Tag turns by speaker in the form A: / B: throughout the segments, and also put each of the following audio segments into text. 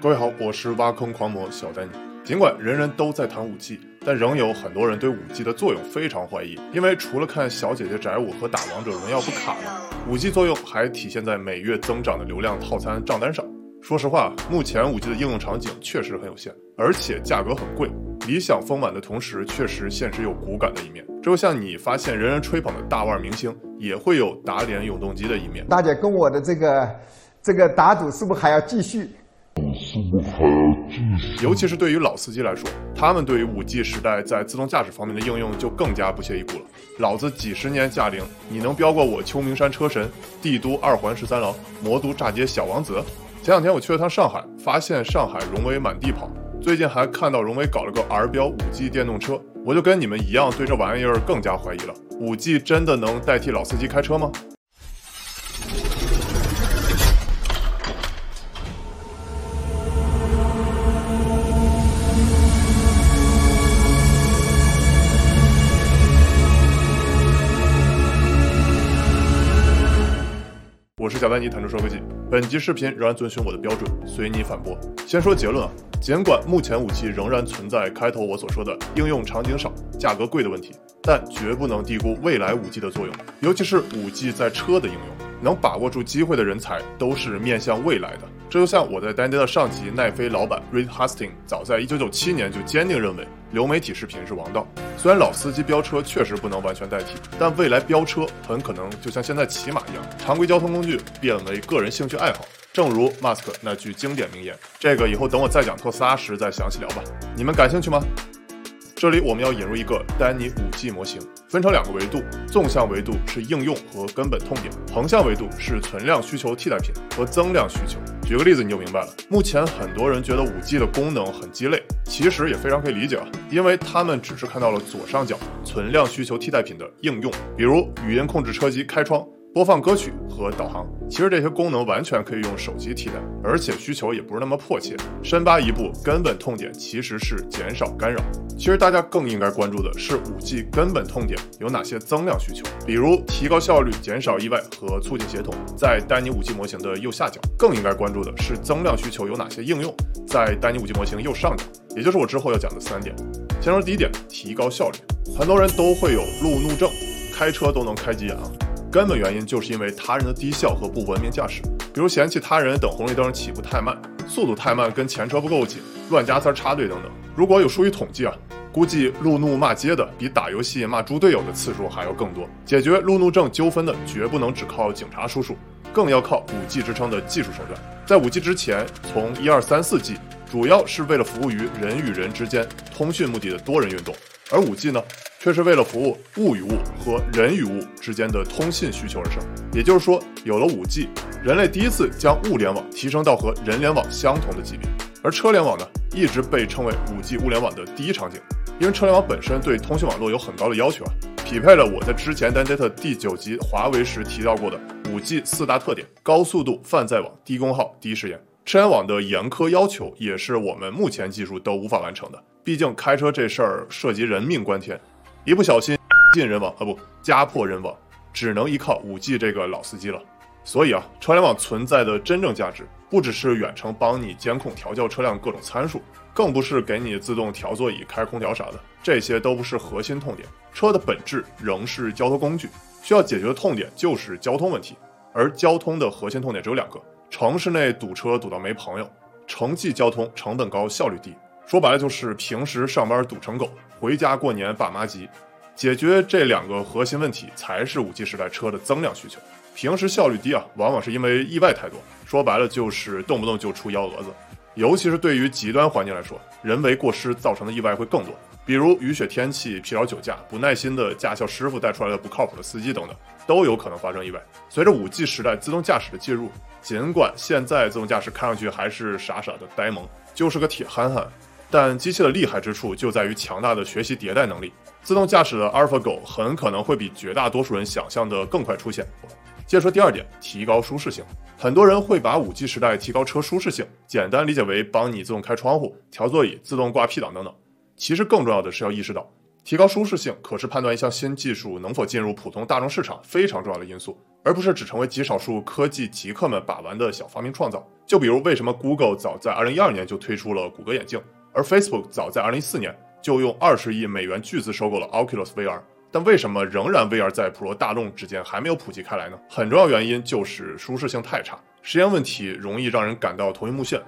A: 各位好，我是挖坑狂魔小丹尼。尽管人人都在谈五 G，但仍有很多人对五 G 的作用非常怀疑，因为除了看小姐姐宅舞和打王者荣耀不卡了，五 G 作用还体现在每月增长的流量套餐账单上。说实话，目前五 G 的应用场景确实很有限，而且价格很贵。理想丰满的同时，确实现实有骨感的一面。就像你发现人人吹捧的大腕明星，也会有打脸永动机的一面。
B: 大姐跟我的这个这个打赌是不是还要继续？
A: 尤其是对于老司机来说，他们对于五 G 时代在自动驾驶方面的应用就更加不屑一顾了。老子几十年驾龄，你能飙过我秋名山车神、帝都二环十三郎、魔都炸街小王子？前两天我去了趟上海，发现上海荣威满地跑，最近还看到荣威搞了个 R 标五 G 电动车，我就跟你们一样对这玩意儿更加怀疑了。五 G 真的能代替老司机开车吗？我是小丹尼，坦诚说科技。本集视频仍然遵循我的标准，随你反驳。先说结论啊，尽管目前武器仍然存在开头我所说的应用场景少、价格贵的问题，但绝不能低估未来五 G 的作用，尤其是五 G 在车的应用。能把握住机会的人才，都是面向未来的。这就像我在丹尼的上级奈飞老板 Reed Hastings，早在1997年就坚定认为流媒体视频是王道。虽然老司机飙车确实不能完全代替，但未来飙车很可能就像现在骑马一样，常规交通工具变为个人兴趣爱好。正如 Musk 那句经典名言：“这个以后等我再讲特斯拉时再详细聊吧。”你们感兴趣吗？这里我们要引入一个丹尼五 G 模型，分成两个维度，纵向维度是应用和根本痛点，横向维度是存量需求替代品和增量需求。举个例子你就明白了。目前很多人觉得五 G 的功能很鸡肋，其实也非常可以理解啊，因为他们只是看到了左上角存量需求替代品的应用，比如语音控制车机开窗。播放歌曲和导航，其实这些功能完全可以用手机替代，而且需求也不是那么迫切。深扒一步，根本痛点其实是减少干扰。其实大家更应该关注的是五 G 根本痛点有哪些增量需求，比如提高效率、减少意外和促进协同，在丹尼五 G 模型的右下角。更应该关注的是增量需求有哪些应用，在丹尼五 G 模型右上角。也就是我之后要讲的三点。先说第一点，提高效率。很多人都会有路怒症，开车都能开急眼啊。根本原因就是因为他人的低效和不文明驾驶，比如嫌弃他人等红绿灯起步太慢、速度太慢、跟前车不够紧、乱加塞插队等等。如果有数据统计啊，估计路怒骂街的比打游戏骂猪队友的次数还要更多。解决路怒症纠纷的绝不能只靠警察叔叔，更要靠五 G 支撑的技术手段。在五 G 之前，从一二三四 G 主要是为了服务于人与人之间通讯目的的多人运动。而五 G 呢，却是为了服务物与物和人与物之间的通信需求而生。也就是说，有了五 G，人类第一次将物联网提升到和人联网相同的级别。而车联网呢，一直被称为五 G 物联网的第一场景，因为车联网本身对通信网络有很高的要求啊，匹配了我在之前 Data 第九集华为时提到过的五 G 四大特点：高速度泛在网、低功耗、低时延。车联网的严苛要求，也是我们目前技术都无法完成的。毕竟开车这事儿涉及人命关天，一不小心进人亡啊不家破人亡，只能依靠五 G 这个老司机了。所以啊，车联网存在的真正价值，不只是远程帮你监控调教车辆各种参数，更不是给你自动调座椅、开空调啥的，这些都不是核心痛点。车的本质仍是交通工具，需要解决的痛点就是交通问题。而交通的核心痛点只有两个。城市内堵车堵到没朋友，城际交通成本高效率低，说白了就是平时上班堵成狗，回家过年爸妈急。解决这两个核心问题，才是五 G 时代车的增量需求。平时效率低啊，往往是因为意外太多，说白了就是动不动就出幺蛾子。尤其是对于极端环境来说，人为过失造成的意外会更多，比如雨雪天气、疲劳酒驾、不耐心的驾校师傅带出来的不靠谱的司机等等，都有可能发生意外。随着五 G 时代自动驾驶的介入。尽管现在自动驾驶看上去还是傻傻的呆萌，就是个铁憨憨，但机器的厉害之处就在于强大的学习迭代能力。自动驾驶的阿尔法狗很可能会比绝大多数人想象的更快出现。接着说第二点，提高舒适性。很多人会把五 G 时代提高车舒适性简单理解为帮你自动开窗户、调座椅、自动挂 P 档等等。其实更重要的是要意识到，提高舒适性可是判断一项新技术能否进入普通大众市场非常重要的因素，而不是只成为极少数科技极客们把玩的小发明创造。就比如为什么 Google 早在2012年就推出了谷歌眼镜，而 Facebook 早在2014年就用二十亿美元巨资收购了 Oculus VR，但为什么仍然 VR 在普罗大众之间还没有普及开来呢？很重要原因就是舒适性太差，实验问题容易让人感到头晕目眩。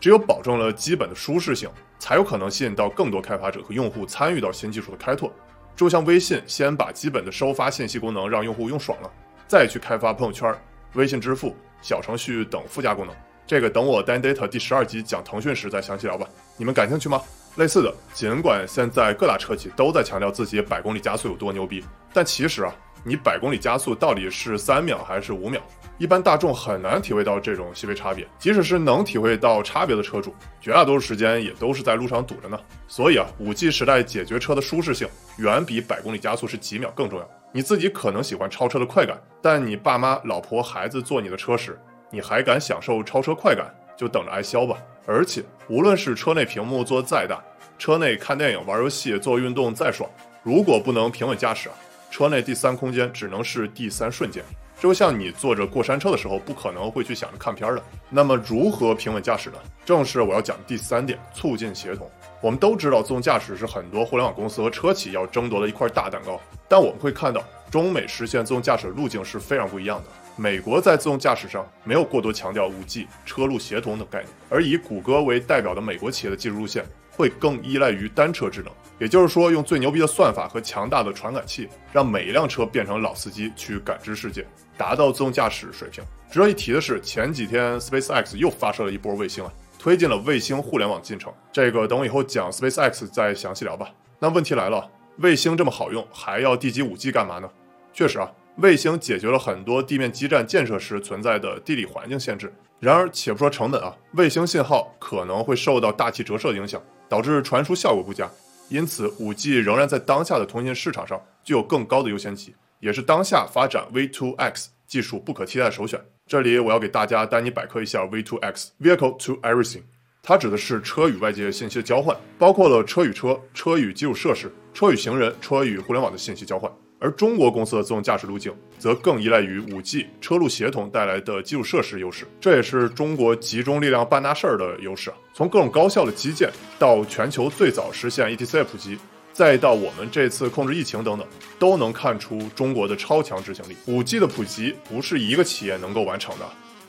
A: 只有保证了基本的舒适性，才有可能吸引到更多开发者和用户参与到新技术的开拓。就像微信先把基本的收发信息功能让用户用爽了，再去开发朋友圈、微信支付、小程序等附加功能。这个等我 Dan Data 第十二集讲腾讯时再详细聊吧。你们感兴趣吗？类似的，尽管现在各大车企都在强调自己百公里加速有多牛逼，但其实啊，你百公里加速到底是三秒还是五秒？一般大众很难体会到这种细微差别，即使是能体会到差别的车主，绝大多数时间也都是在路上堵着呢。所以啊，五 G 时代解决车的舒适性远比百公里加速是几秒更重要。你自己可能喜欢超车的快感，但你爸妈、老婆、孩子坐你的车时，你还敢享受超车快感，就等着挨削吧。而且，无论是车内屏幕做再大，车内看电影、玩游戏、做运动再爽，如果不能平稳驾驶啊，车内第三空间只能是第三瞬间。就像你坐着过山车的时候，不可能会去想着看片的。那么，如何平稳驾驶呢？正是我要讲的第三点：促进协同。我们都知道，自动驾驶是很多互联网公司和车企要争夺的一块大蛋糕。但我们会看到，中美实现自动驾驶的路径是非常不一样的。美国在自动驾驶上没有过多强调五 G、车路协同等概念，而以谷歌为代表的美国企业的技术路线。会更依赖于单车智能，也就是说，用最牛逼的算法和强大的传感器，让每一辆车变成老司机去感知世界，达到自动驾驶水平。值得一提的是，前几天 SpaceX 又发射了一波卫星啊，推进了卫星互联网进程。这个等我以后讲 SpaceX 再详细聊吧。那问题来了，卫星这么好用，还要地基五 G 干嘛呢？确实啊，卫星解决了很多地面基站建设时存在的地理环境限制。然而，且不说成本啊，卫星信号可能会受到大气折射影响。导致传输效果不佳，因此五 G 仍然在当下的通信市场上具有更高的优先级，也是当下发展 V2X 技术不可替代的首选。这里我要给大家带你百科一下 V2X（Vehicle to Everything），它指的是车与外界信息的交换，包括了车与车、车与基础设施、车与行人、车与互联网的信息交换。而中国公司的自动驾驶路径则更依赖于五 G 车路协同带来的基础设施优势，这也是中国集中力量办大事儿的优势。从各种高效的基建到全球最早实现 ETC 普及，再到我们这次控制疫情等等，都能看出中国的超强执行力。五 G 的普及不是一个企业能够完成的，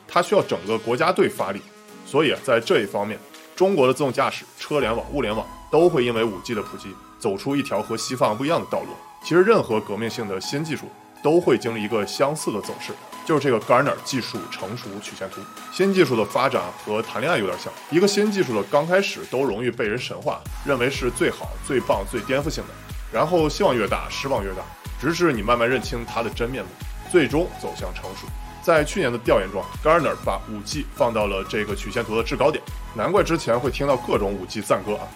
A: 它需要整个国家队发力。所以在这一方面，中国的自动驾驶、车联网、物联网都会因为五 G 的普及，走出一条和西方不一样的道路。其实，任何革命性的新技术都会经历一个相似的走势，就是这个 Garner 技术成熟曲线图。新技术的发展和谈恋爱有点像，一个新技术的刚开始都容易被人神化，认为是最好、最棒、最颠覆性的，然后希望越大，失望越大，直至你慢慢认清它的真面目，最终走向成熟。在去年的调研中，Garner 把 5G 放到了这个曲线图的制高点，难怪之前会听到各种 5G 赞歌啊。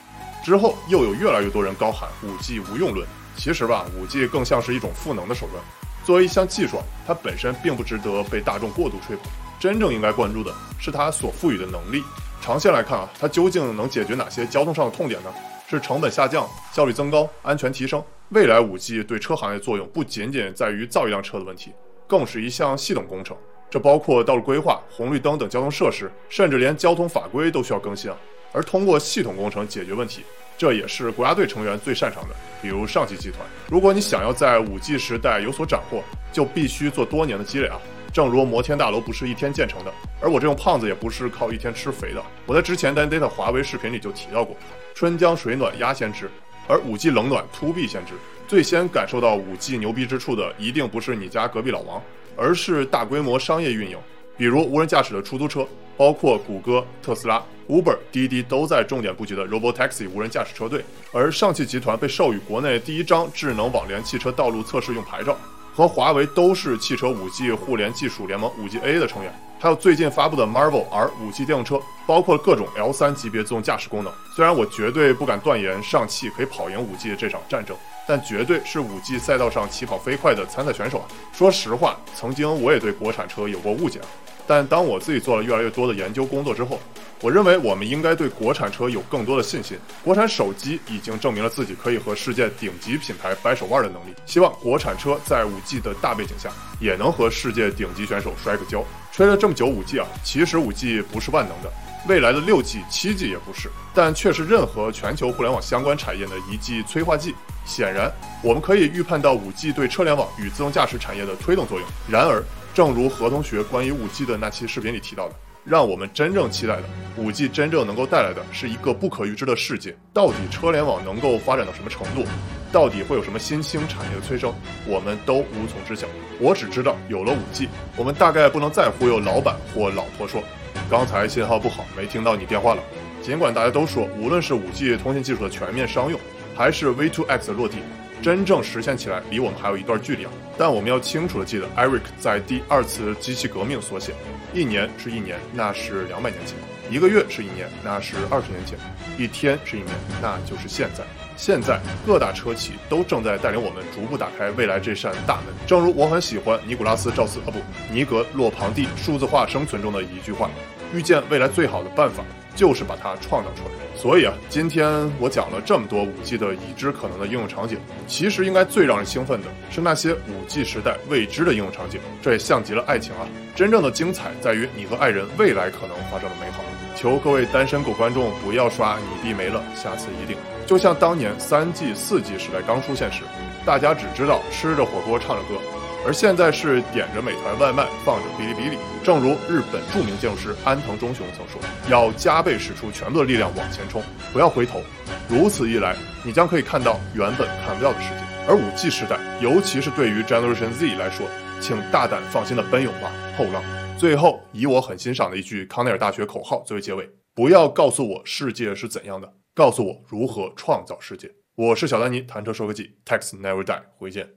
A: 之后又有越来越多人高喊 5G 无用论。其实吧，五 G 更像是一种赋能的手段。作为一项技术，它本身并不值得被大众过度吹捧。真正应该关注的是它所赋予的能力。长线来看啊，它究竟能解决哪些交通上的痛点呢？是成本下降、效率增高、安全提升？未来五 G 对车行业作用不仅仅在于造一辆车的问题，更是一项系统工程。这包括道路规划、红绿灯等交通设施，甚至连交通法规都需要更新啊。而通过系统工程解决问题。这也是国家队成员最擅长的，比如上汽集团。如果你想要在五 G 时代有所斩获，就必须做多年的积累啊！正如摩天大楼不是一天建成的，而我这种胖子也不是靠一天吃肥的。我在之前 Dan Data 华为视频里就提到过，春江水暖鸭先知，而五 G 冷暖 To B 先知。最先感受到五 G 牛逼之处的，一定不是你家隔壁老王，而是大规模商业运营。比如无人驾驶的出租车，包括谷歌、特斯拉、Uber、滴滴都在重点布局的 Robotaxi 无人驾驶车队。而上汽集团被授予国内第一张智能网联汽车道路测试用牌照，和华为都是汽车 5G 互联技术联盟 5G-A 的成员。还有最近发布的 Marvel R 5G 电动车，包括各种 L3 级别自动驾驶功能。虽然我绝对不敢断言上汽可以跑赢 5G 这场战争。但绝对是五 G 赛道上起跑飞快的参赛选手啊！说实话，曾经我也对国产车有过误解。但当我自己做了越来越多的研究工作之后，我认为我们应该对国产车有更多的信心。国产手机已经证明了自己可以和世界顶级品牌掰手腕的能力，希望国产车在 5G 的大背景下，也能和世界顶级选手摔个跤。吹了这么久 5G 啊，其实 5G 不是万能的，未来的 6G、7G 也不是，但却是任何全球互联网相关产业的一剂催化剂。显然，我们可以预判到 5G 对车联网与自动驾驶产业的推动作用。然而，正如何同学关于 5G 的那期视频里提到的，让我们真正期待的 5G 真正能够带来的是一个不可预知的世界。到底车联网能够发展到什么程度？到底会有什么新兴产业的催生？我们都无从知晓。我只知道，有了 5G，我们大概不能再忽悠老板或老婆说，刚才信号不好，没听到你电话了。尽管大家都说，无论是 5G 通信技术的全面商用，还是 V2X 的落地，真正实现起来离我们还有一段距离啊！但我们要清楚的记得，Eric 在第二次机器革命所写：一年是一年，那是两百年前；一个月是一年，那是二十年前；一天是一年，那就是现在。现在各大车企都正在带领我们逐步打开未来这扇大门。正如我很喜欢尼古拉斯·赵斯啊不，尼格·洛庞蒂《数字化生存》中的一句话：遇见未来最好的办法就是把它创造出来。所以啊，今天我讲了这么多 5G 的已知可能的应用场景，其实应该最让人兴奋的是那些 5G 时代未知的应用场景。这也像极了爱情啊，真正的精彩在于你和爱人未来可能发生的美好。求各位单身狗观众不要刷你弟没了，下次一定。就像当年 3G、4G 时代刚出现时，大家只知道吃着火锅唱着歌。而现在是点着美团外卖，放着哔哩哔哩。正如日本著名建筑师安藤忠雄曾说：“要加倍使出全部的力量往前冲，不要回头。如此一来，你将可以看到原本看不到的世界。”而 5G 时代，尤其是对于 Generation Z 来说，请大胆放心的奔涌吧，后浪！最后，以我很欣赏的一句康奈尔大学口号作为结尾：不要告诉我世界是怎样的，告诉我如何创造世界。我是小丹尼，谈车说科技，Text Never Die，回见。